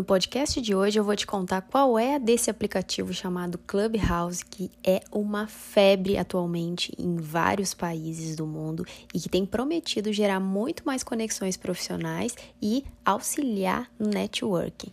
No podcast de hoje eu vou te contar qual é desse aplicativo chamado Clubhouse, que é uma febre atualmente em vários países do mundo e que tem prometido gerar muito mais conexões profissionais e auxiliar no networking.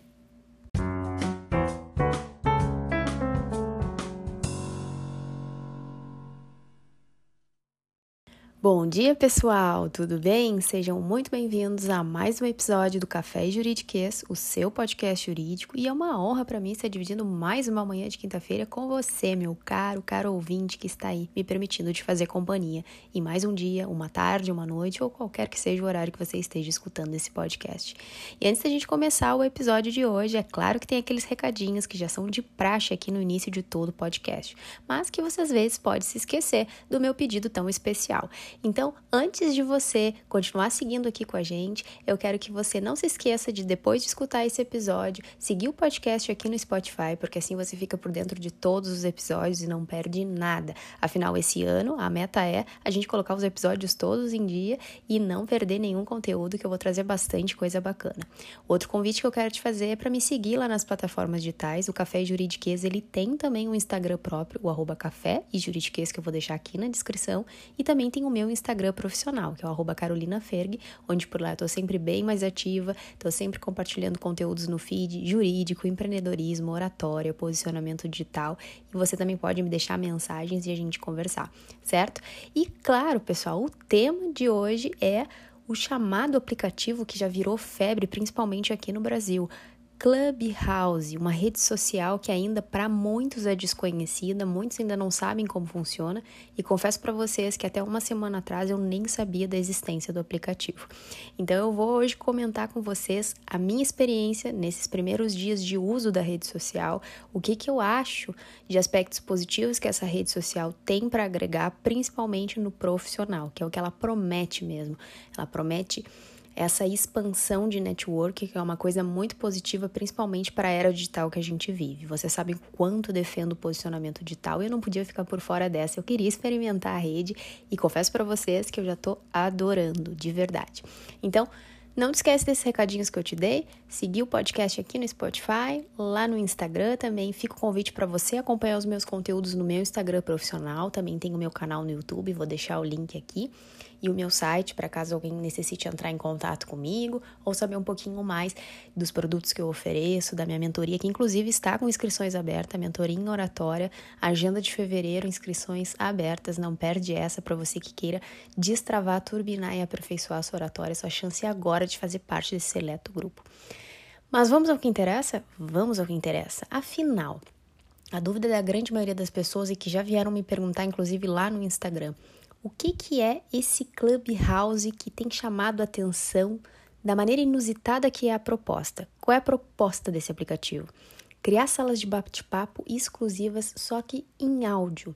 Bom dia, pessoal! Tudo bem? Sejam muito bem-vindos a mais um episódio do Café Juridiquês, o seu podcast jurídico, e é uma honra para mim estar dividindo mais uma manhã de quinta-feira com você, meu caro, caro ouvinte que está aí me permitindo te fazer companhia em mais um dia, uma tarde, uma noite ou qualquer que seja o horário que você esteja escutando esse podcast. E antes da gente começar o episódio de hoje, é claro que tem aqueles recadinhos que já são de praxe aqui no início de todo o podcast, mas que você às vezes pode se esquecer do meu pedido tão especial. Então, antes de você continuar seguindo aqui com a gente, eu quero que você não se esqueça de, depois de escutar esse episódio, seguir o podcast aqui no Spotify, porque assim você fica por dentro de todos os episódios e não perde nada. Afinal, esse ano a meta é a gente colocar os episódios todos em dia e não perder nenhum conteúdo, que eu vou trazer bastante coisa bacana. Outro convite que eu quero te fazer é para me seguir lá nas plataformas digitais. O Café Juridiquês, ele tem também um Instagram próprio, o arroba café e juridiquês, que eu vou deixar aqui na descrição, e também tem o meu meu Instagram profissional, que é o Carolina Ferg, onde por lá eu tô sempre bem mais ativa, tô sempre compartilhando conteúdos no feed jurídico, empreendedorismo, oratória, posicionamento digital, e você também pode me deixar mensagens e a gente conversar, certo? E claro, pessoal, o tema de hoje é o chamado aplicativo que já virou febre, principalmente aqui no Brasil. Clubhouse, uma rede social que ainda para muitos é desconhecida, muitos ainda não sabem como funciona e confesso para vocês que até uma semana atrás eu nem sabia da existência do aplicativo. Então eu vou hoje comentar com vocês a minha experiência nesses primeiros dias de uso da rede social, o que que eu acho de aspectos positivos que essa rede social tem para agregar, principalmente no profissional, que é o que ela promete mesmo. Ela promete essa expansão de network, que é uma coisa muito positiva, principalmente para a era digital que a gente vive. Você sabe quanto defendo o posicionamento digital e eu não podia ficar por fora dessa. Eu queria experimentar a rede e confesso para vocês que eu já estou adorando, de verdade. Então, não te esquece desses recadinhos que eu te dei. Seguir o podcast aqui no Spotify, lá no Instagram também. Fica o convite para você acompanhar os meus conteúdos no meu Instagram profissional. Também tem o meu canal no YouTube, vou deixar o link aqui e o meu site para caso alguém necessite entrar em contato comigo ou saber um pouquinho mais dos produtos que eu ofereço, da minha mentoria, que inclusive está com inscrições abertas, mentoria em oratória, agenda de fevereiro, inscrições abertas, não perde essa para você que queira destravar, turbinar e aperfeiçoar a sua oratória, sua chance agora de fazer parte desse seleto grupo. Mas vamos ao que interessa? Vamos ao que interessa. Afinal, a dúvida da grande maioria das pessoas e que já vieram me perguntar, inclusive lá no Instagram, o que, que é esse Clubhouse que tem chamado a atenção da maneira inusitada que é a proposta? Qual é a proposta desse aplicativo? Criar salas de bate-papo exclusivas, só que em áudio.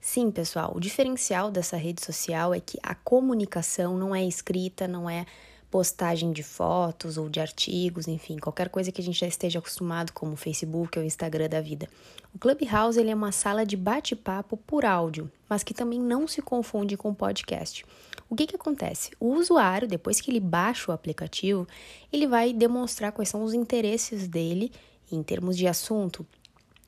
Sim, pessoal, o diferencial dessa rede social é que a comunicação não é escrita, não é postagem de fotos ou de artigos, enfim, qualquer coisa que a gente já esteja acostumado, como o Facebook ou o Instagram da vida. O Clubhouse ele é uma sala de bate-papo por áudio, mas que também não se confunde com podcast. O que, que acontece? O usuário, depois que ele baixa o aplicativo, ele vai demonstrar quais são os interesses dele em termos de assunto.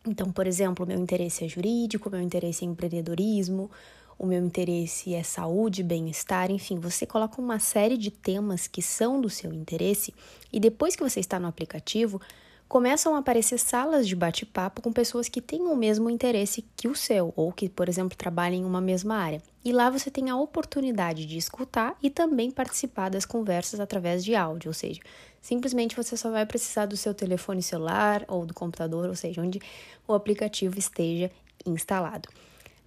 Então, por exemplo, meu interesse é jurídico, meu interesse é empreendedorismo, o meu interesse é saúde, bem-estar, enfim, você coloca uma série de temas que são do seu interesse e depois que você está no aplicativo, começam a aparecer salas de bate-papo com pessoas que têm o mesmo interesse que o seu ou que, por exemplo, trabalham em uma mesma área. E lá você tem a oportunidade de escutar e também participar das conversas através de áudio, ou seja, simplesmente você só vai precisar do seu telefone celular ou do computador, ou seja, onde o aplicativo esteja instalado.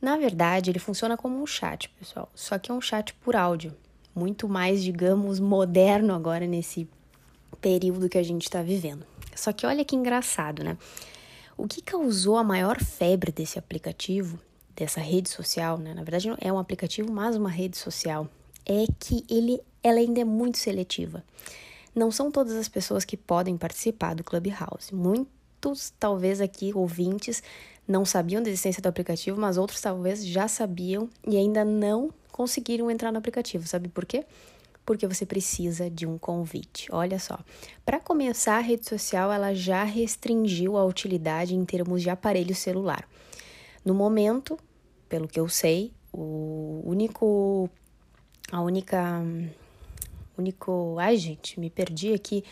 Na verdade, ele funciona como um chat, pessoal, só que é um chat por áudio, muito mais, digamos, moderno agora nesse período que a gente está vivendo. Só que olha que engraçado, né? O que causou a maior febre desse aplicativo, dessa rede social, né? Na verdade, não é um aplicativo, mas uma rede social, é que ele, ela ainda é muito seletiva. Não são todas as pessoas que podem participar do Clubhouse. Muitos, talvez aqui, ouvintes, não sabiam da existência do aplicativo, mas outros talvez já sabiam e ainda não conseguiram entrar no aplicativo. Sabe por quê? porque você precisa de um convite. Olha só, para começar, a rede social ela já restringiu a utilidade em termos de aparelho celular. No momento, pelo que eu sei, o único a única único, ai gente, me perdi aqui.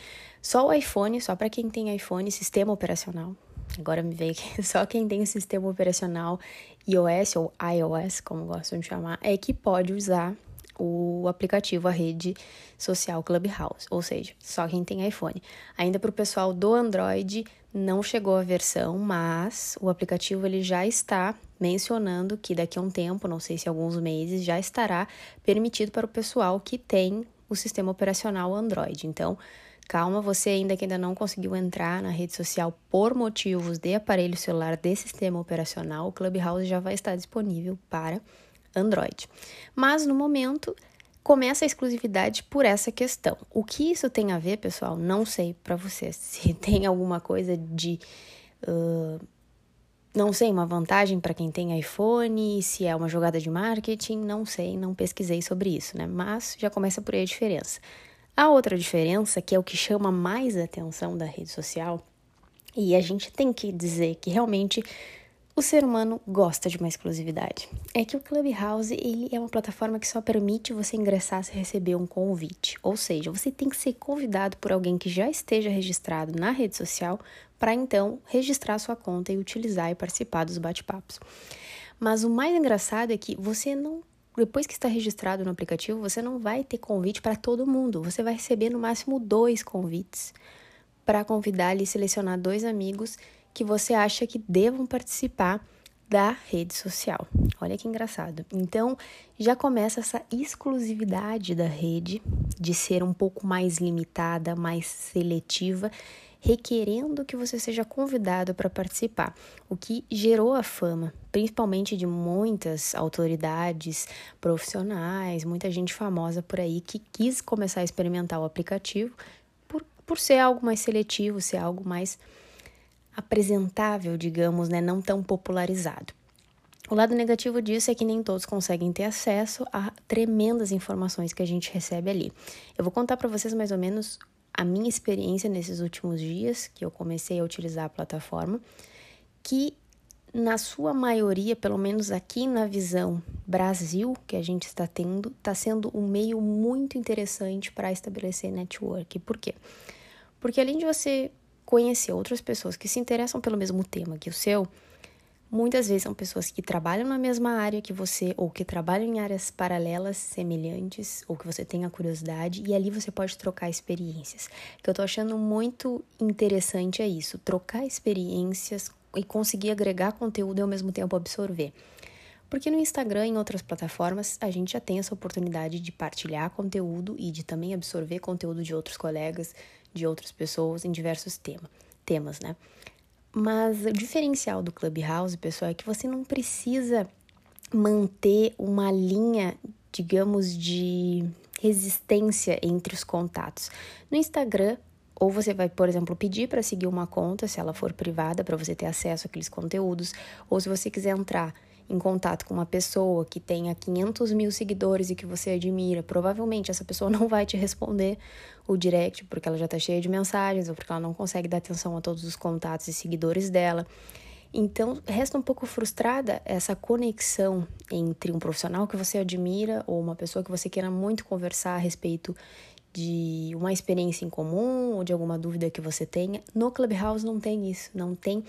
Só o iPhone, só para quem tem iPhone, sistema operacional. Agora me veio que só quem tem o sistema operacional iOS ou iOS, como gostam de chamar, é que pode usar o aplicativo, a rede social Clubhouse, ou seja, só quem tem iPhone. Ainda para o pessoal do Android não chegou a versão, mas o aplicativo ele já está mencionando que daqui a um tempo, não sei se alguns meses, já estará permitido para o pessoal que tem o sistema operacional Android. Então, calma, você ainda que ainda não conseguiu entrar na rede social por motivos de aparelho celular de sistema operacional, o Clubhouse já vai estar disponível para Android. Mas no momento começa a exclusividade por essa questão. O que isso tem a ver, pessoal? Não sei para vocês. Se tem alguma coisa de. Uh, não sei, uma vantagem para quem tem iPhone, se é uma jogada de marketing, não sei, não pesquisei sobre isso, né? Mas já começa por aí a diferença. A outra diferença, que é o que chama mais a atenção da rede social, e a gente tem que dizer que realmente o ser humano gosta de uma exclusividade. É que o Clubhouse ele é uma plataforma que só permite você ingressar se receber um convite. Ou seja, você tem que ser convidado por alguém que já esteja registrado na rede social para então registrar sua conta e utilizar e participar dos bate-papos. Mas o mais engraçado é que você não depois que está registrado no aplicativo, você não vai ter convite para todo mundo. Você vai receber no máximo dois convites para convidar e selecionar dois amigos que você acha que devam participar da rede social. Olha que engraçado. Então, já começa essa exclusividade da rede de ser um pouco mais limitada, mais seletiva, requerendo que você seja convidado para participar, o que gerou a fama, principalmente de muitas autoridades profissionais, muita gente famosa por aí que quis começar a experimentar o aplicativo por, por ser algo mais seletivo, ser algo mais apresentável, digamos, né, não tão popularizado. O lado negativo disso é que nem todos conseguem ter acesso a tremendas informações que a gente recebe ali. Eu vou contar para vocês mais ou menos a minha experiência nesses últimos dias que eu comecei a utilizar a plataforma, que na sua maioria, pelo menos aqui na visão Brasil que a gente está tendo, está sendo um meio muito interessante para estabelecer network. Por quê? Porque além de você conhecer outras pessoas que se interessam pelo mesmo tema que o seu, muitas vezes são pessoas que trabalham na mesma área que você ou que trabalham em áreas paralelas, semelhantes, ou que você tenha curiosidade e ali você pode trocar experiências. O que eu tô achando muito interessante é isso, trocar experiências e conseguir agregar conteúdo e ao mesmo tempo absorver. Porque no Instagram e em outras plataformas a gente já tem essa oportunidade de partilhar conteúdo e de também absorver conteúdo de outros colegas, de outras pessoas em diversos tema, temas, né? Mas o diferencial do Clubhouse, pessoal, é que você não precisa manter uma linha, digamos, de resistência entre os contatos. No Instagram, ou você vai, por exemplo, pedir para seguir uma conta, se ela for privada, para você ter acesso àqueles conteúdos, ou se você quiser entrar em contato com uma pessoa que tenha 500 mil seguidores e que você admira, provavelmente essa pessoa não vai te responder o direct porque ela já está cheia de mensagens ou porque ela não consegue dar atenção a todos os contatos e seguidores dela. Então, resta um pouco frustrada essa conexão entre um profissional que você admira ou uma pessoa que você queira muito conversar a respeito de uma experiência em comum ou de alguma dúvida que você tenha. No Clubhouse não tem isso, não tem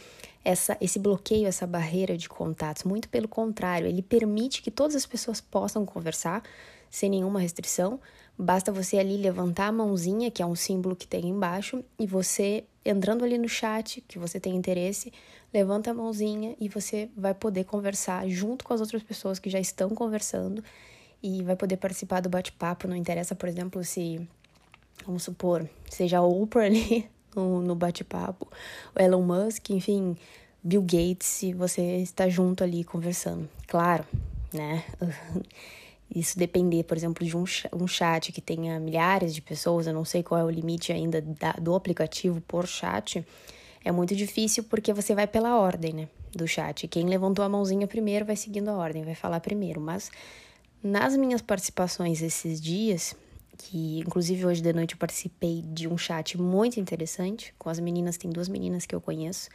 essa, esse bloqueio, essa barreira de contatos. Muito pelo contrário, ele permite que todas as pessoas possam conversar sem nenhuma restrição. Basta você ali levantar a mãozinha, que é um símbolo que tem embaixo, e você entrando ali no chat, que você tem interesse, levanta a mãozinha e você vai poder conversar junto com as outras pessoas que já estão conversando e vai poder participar do bate-papo. Não interessa, por exemplo, se, vamos supor, seja o Oprah ali no, no bate-papo, o Elon Musk, enfim, Bill Gates, se você está junto ali conversando. Claro, né? Isso depender, por exemplo, de um, um chat que tenha milhares de pessoas, eu não sei qual é o limite ainda da, do aplicativo por chat, é muito difícil porque você vai pela ordem, né? Do chat. Quem levantou a mãozinha primeiro vai seguindo a ordem, vai falar primeiro. Mas nas minhas participações esses dias, que inclusive hoje de noite eu participei de um chat muito interessante com as meninas, tem duas meninas que eu conheço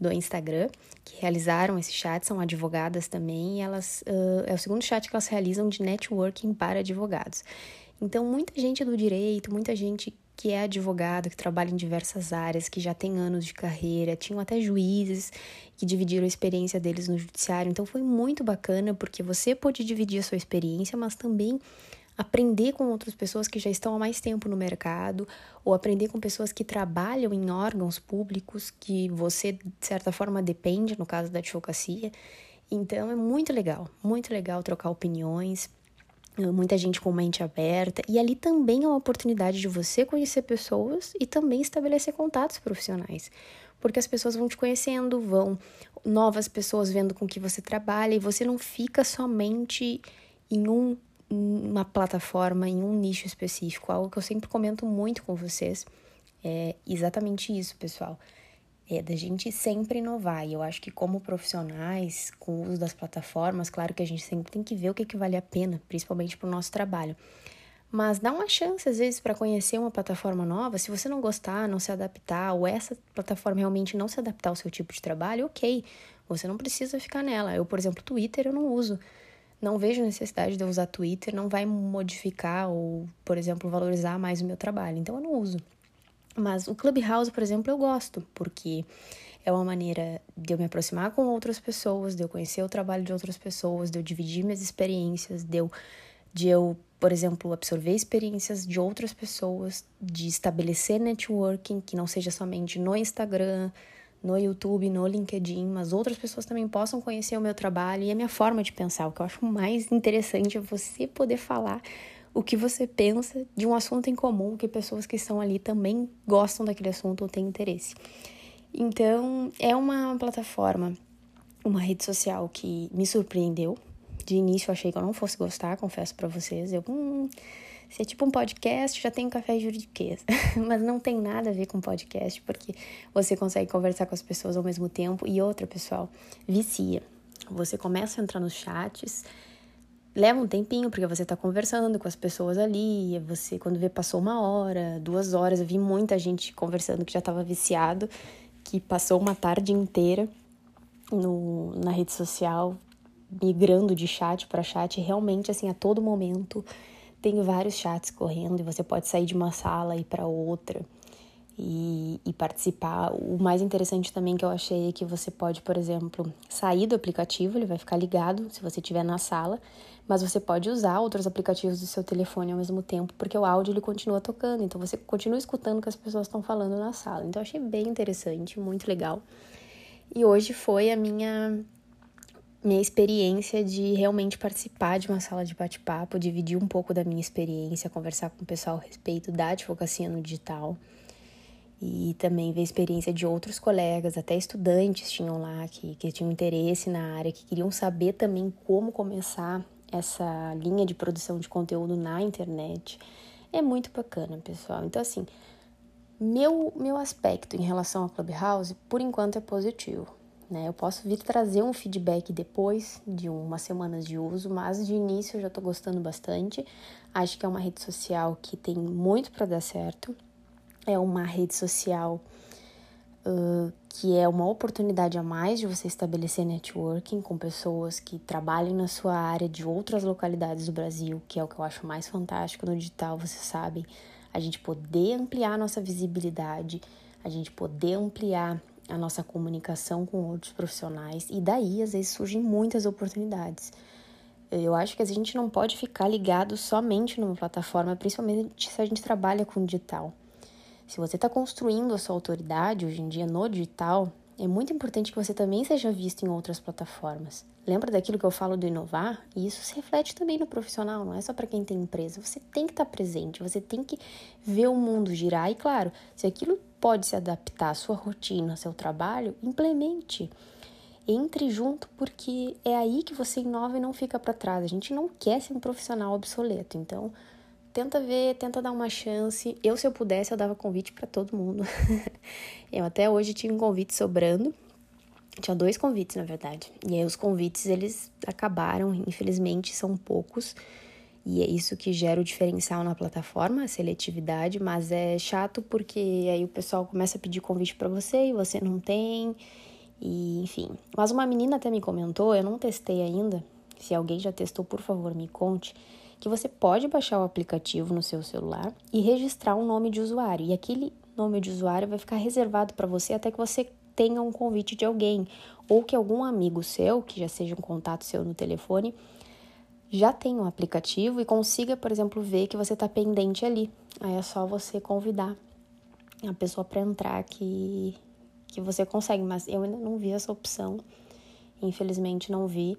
do Instagram que realizaram esse chat, são advogadas também, e elas uh, é o segundo chat que elas realizam de networking para advogados. Então, muita gente do direito, muita gente que é advogado, que trabalha em diversas áreas, que já tem anos de carreira, tinham até juízes que dividiram a experiência deles no judiciário. Então foi muito bacana porque você pôde dividir a sua experiência, mas também aprender com outras pessoas que já estão há mais tempo no mercado, ou aprender com pessoas que trabalham em órgãos públicos que você, de certa forma, depende, no caso da advocacia. Então é muito legal, muito legal trocar opiniões muita gente com mente aberta, e ali também é uma oportunidade de você conhecer pessoas e também estabelecer contatos profissionais, porque as pessoas vão te conhecendo, vão novas pessoas vendo com que você trabalha e você não fica somente em um, uma plataforma, em um nicho específico, algo que eu sempre comento muito com vocês. É exatamente isso, pessoal é da gente sempre inovar. E eu acho que como profissionais, com o uso das plataformas, claro que a gente sempre tem que ver o que, que vale a pena, principalmente para o nosso trabalho. Mas dá uma chance, às vezes, para conhecer uma plataforma nova. Se você não gostar, não se adaptar, ou essa plataforma realmente não se adaptar ao seu tipo de trabalho, ok. Você não precisa ficar nela. Eu, por exemplo, Twitter eu não uso. Não vejo necessidade de eu usar Twitter, não vai modificar ou, por exemplo, valorizar mais o meu trabalho. Então eu não uso. Mas o Clubhouse, por exemplo, eu gosto, porque é uma maneira de eu me aproximar com outras pessoas, de eu conhecer o trabalho de outras pessoas, de eu dividir minhas experiências, de eu, de eu por exemplo, absorver experiências de outras pessoas, de estabelecer networking, que não seja somente no Instagram, no YouTube, no LinkedIn, mas outras pessoas também possam conhecer o meu trabalho e a minha forma de pensar. O que eu acho mais interessante é você poder falar o que você pensa de um assunto em comum que pessoas que estão ali também gostam daquele assunto ou têm interesse. Então, é uma plataforma, uma rede social que me surpreendeu. De início, eu achei que eu não fosse gostar, confesso para vocês. Eu, hum, se é tipo um podcast, já tem um café juridiquês. Mas não tem nada a ver com podcast, porque você consegue conversar com as pessoas ao mesmo tempo. E outra, pessoal, vicia. Você começa a entrar nos chats leva um tempinho, porque você tá conversando com as pessoas ali, você quando vê passou uma hora, duas horas, eu vi muita gente conversando que já tava viciado, que passou uma tarde inteira no, na rede social, migrando de chat para chat, realmente assim, a todo momento tem vários chats correndo e você pode sair de uma sala e para outra e, e, participar. O mais interessante também que eu achei é que você pode, por exemplo, sair do aplicativo, ele vai ficar ligado se você estiver na sala, mas você pode usar outros aplicativos do seu telefone ao mesmo tempo, porque o áudio ele continua tocando, então você continua escutando o que as pessoas estão falando na sala. Então eu achei bem interessante, muito legal. E hoje foi a minha minha experiência de realmente participar de uma sala de bate-papo, dividir um pouco da minha experiência, conversar com o pessoal a respeito da advocacia no digital e também ver a experiência de outros colegas, até estudantes tinham lá que, que tinham interesse na área, que queriam saber também como começar essa linha de produção de conteúdo na internet. É muito bacana, pessoal. Então, assim, meu, meu aspecto em relação ao Clubhouse, por enquanto, é positivo. Né? Eu posso vir trazer um feedback depois de umas semanas de uso, mas de início eu já estou gostando bastante. Acho que é uma rede social que tem muito para dar certo é uma rede social uh, que é uma oportunidade a mais de você estabelecer networking com pessoas que trabalham na sua área de outras localidades do Brasil, que é o que eu acho mais fantástico no digital, vocês sabem. A gente poder ampliar nossa visibilidade, a gente poder ampliar a nossa comunicação com outros profissionais e daí às vezes surgem muitas oportunidades. Eu acho que a gente não pode ficar ligado somente numa plataforma, principalmente se a gente trabalha com digital. Se você está construindo a sua autoridade hoje em dia no digital, é muito importante que você também seja visto em outras plataformas. Lembra daquilo que eu falo do inovar? E isso se reflete também no profissional, não é só para quem tem empresa. Você tem que estar tá presente, você tem que ver o mundo girar. E claro, se aquilo pode se adaptar à sua rotina, ao seu trabalho, implemente. Entre junto, porque é aí que você inova e não fica para trás. A gente não quer ser um profissional obsoleto. Então, tenta ver, tenta dar uma chance. Eu, se eu pudesse, eu dava convite para todo mundo. eu até hoje tinha um convite sobrando. Tinha dois convites, na verdade. E aí os convites, eles acabaram, infelizmente, são poucos. E é isso que gera o diferencial na plataforma, a seletividade, mas é chato porque aí o pessoal começa a pedir convite para você e você não tem. E enfim. Mas uma menina até me comentou, eu não testei ainda. Se alguém já testou, por favor, me conte que você pode baixar o aplicativo no seu celular e registrar um nome de usuário. E aquele nome de usuário vai ficar reservado para você até que você tenha um convite de alguém ou que algum amigo seu, que já seja um contato seu no telefone, já tenha um aplicativo e consiga, por exemplo, ver que você está pendente ali. Aí é só você convidar a pessoa para entrar que, que você consegue, mas eu ainda não vi essa opção. Infelizmente não vi.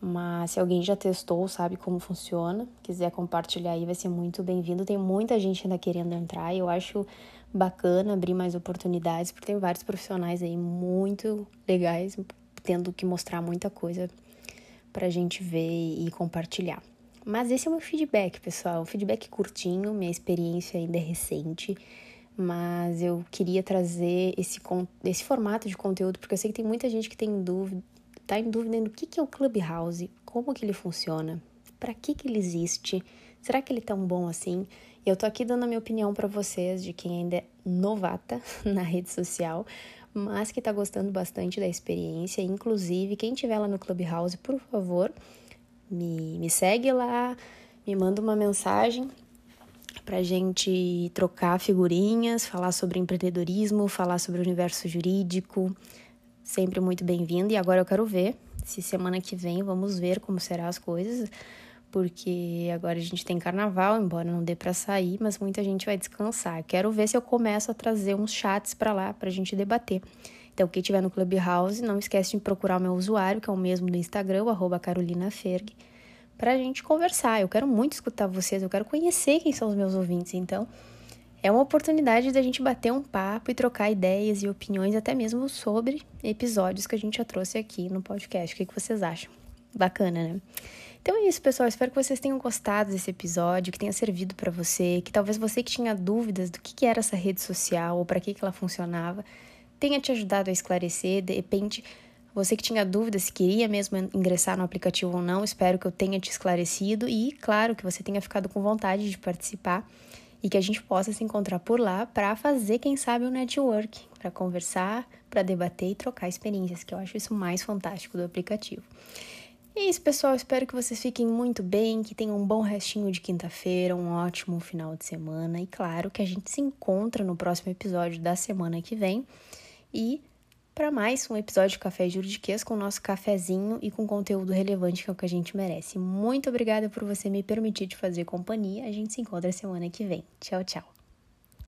Mas se alguém já testou, sabe como funciona, quiser compartilhar aí, vai ser muito bem-vindo. Tem muita gente ainda querendo entrar e eu acho bacana abrir mais oportunidades, porque tem vários profissionais aí muito legais, tendo que mostrar muita coisa pra gente ver e compartilhar. Mas esse é o meu feedback, pessoal. Um feedback curtinho, minha experiência ainda é recente, mas eu queria trazer esse, esse formato de conteúdo, porque eu sei que tem muita gente que tem dúvida está em dúvida no que, que é o Clubhouse, como que ele funciona, para que, que ele existe, será que ele é tão bom assim? E eu tô aqui dando a minha opinião para vocês, de quem ainda é novata na rede social, mas que tá gostando bastante da experiência. Inclusive, quem tiver lá no Clubhouse, por favor, me, me segue lá, me manda uma mensagem pra gente trocar figurinhas, falar sobre empreendedorismo, falar sobre o universo jurídico, sempre muito bem-vindo. E agora eu quero ver se semana que vem vamos ver como serão as coisas, porque agora a gente tem carnaval, embora não dê para sair, mas muita gente vai descansar. Quero ver se eu começo a trazer uns chats para lá pra gente debater. Então, quem tiver no Clubhouse, não esquece de procurar o meu usuário, que é o mesmo do Instagram, carolinaferg, pra gente conversar. Eu quero muito escutar vocês, eu quero conhecer quem são os meus ouvintes, então é uma oportunidade da gente bater um papo e trocar ideias e opiniões, até mesmo sobre episódios que a gente já trouxe aqui no podcast. O que, vocês acham? Bacana, né? Então é isso, pessoal. Espero que vocês tenham gostado desse episódio, que tenha servido para você, que talvez você que tinha dúvidas do que, era essa rede social ou para que, que ela funcionava, tenha te ajudado a esclarecer. De repente, você que tinha dúvidas se queria mesmo ingressar no aplicativo ou não, espero que eu tenha te esclarecido e, claro, que você tenha ficado com vontade de participar e que a gente possa se encontrar por lá para fazer, quem sabe, um network, para conversar, para debater e trocar experiências, que eu acho isso mais fantástico do aplicativo. É isso, pessoal. Espero que vocês fiquem muito bem, que tenham um bom restinho de quinta-feira, um ótimo final de semana e, claro, que a gente se encontra no próximo episódio da semana que vem. E para mais um episódio de Café Juridiquês com o nosso cafezinho e com conteúdo relevante que é o que a gente merece. Muito obrigada por você me permitir te fazer companhia. A gente se encontra semana que vem. Tchau, tchau.